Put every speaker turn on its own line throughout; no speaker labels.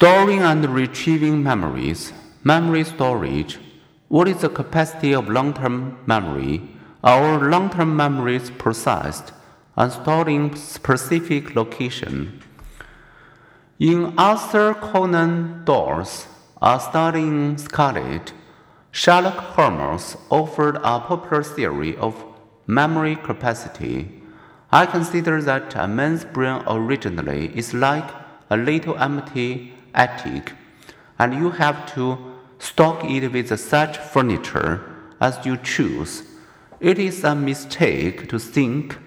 Storing and retrieving memories. Memory storage. What is the capacity of long term memory? Are long term memories processed and stored in specific location. In Arthur Conan Doyle's A Study in Scarlet, Sherlock Holmes offered a popular theory of memory capacity. I consider that a man's brain originally is like a little empty attic, and you have to stock it with such furniture as you choose. It is a mistake to think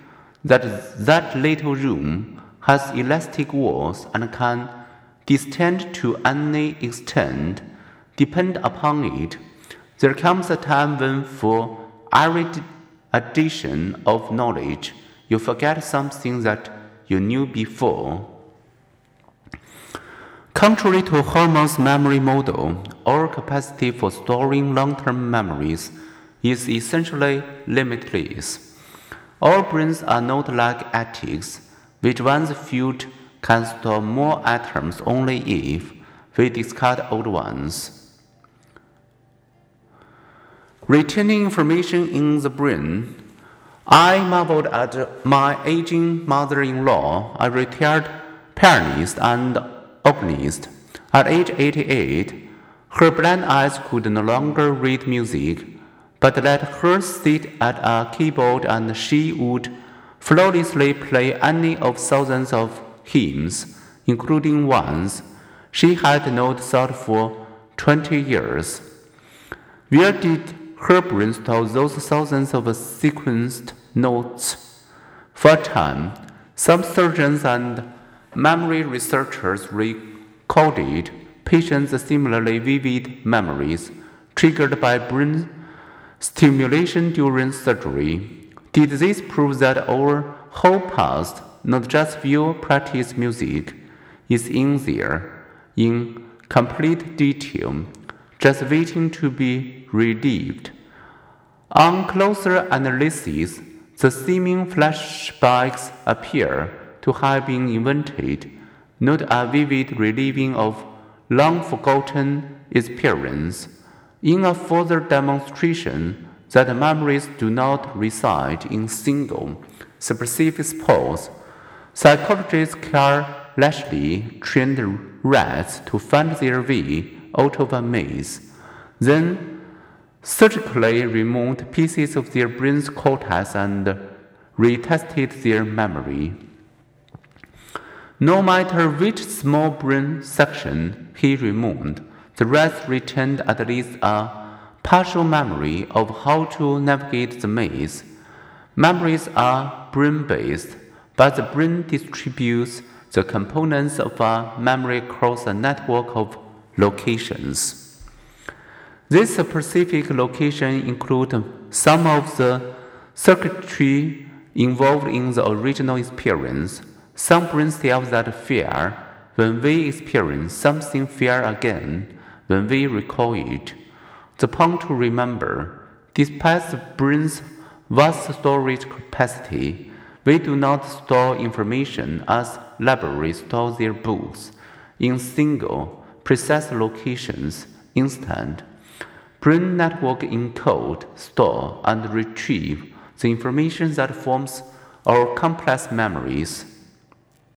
that that little room has elastic walls and can distend to any extent. Depend upon it, there comes a time when, for every addition of knowledge, you forget something that you knew before. Contrary to Holmes's memory model, our capacity for storing long term memories is essentially limitless. Our brains are not like attics, which once filled can store more items only if we discard old ones. Retaining information in the brain, I marveled at my aging mother in law, a retired pianist and organist. At age 88, her blind eyes could no longer read music, but let her sit at a keyboard and she would flawlessly play any of thousands of hymns, including ones she had not thought for 20 years. Where did her brain store those thousands of sequenced notes? For a time, some surgeons and Memory researchers recorded patients' similarly vivid memories triggered by brain stimulation during surgery. Did this prove that our whole past, not just view, practice, music, is in there, in complete detail, just waiting to be relieved? On closer analysis, the seeming flashbacks appear to have been invented, not a vivid reliving of long forgotten experience, in a further demonstration that memories do not reside in single, specific spots. Psychologist Karl Lashley trained rats to find their way out of a maze, then surgically removed pieces of their brain's cortex and retested their memory. No matter which small brain section he removed, the rest retained at least a partial memory of how to navigate the maze. Memories are brain based, but the brain distributes the components of a memory across a network of locations. This specific location includes some of the circuitry involved in the original experience some brains tells that fear, when we experience something fear again, when we recall it, the point to remember, despite the brain's vast storage capacity, we do not store information as libraries store their books in single, precise locations instead. Brain network encode, store, and retrieve the information that forms our complex memories.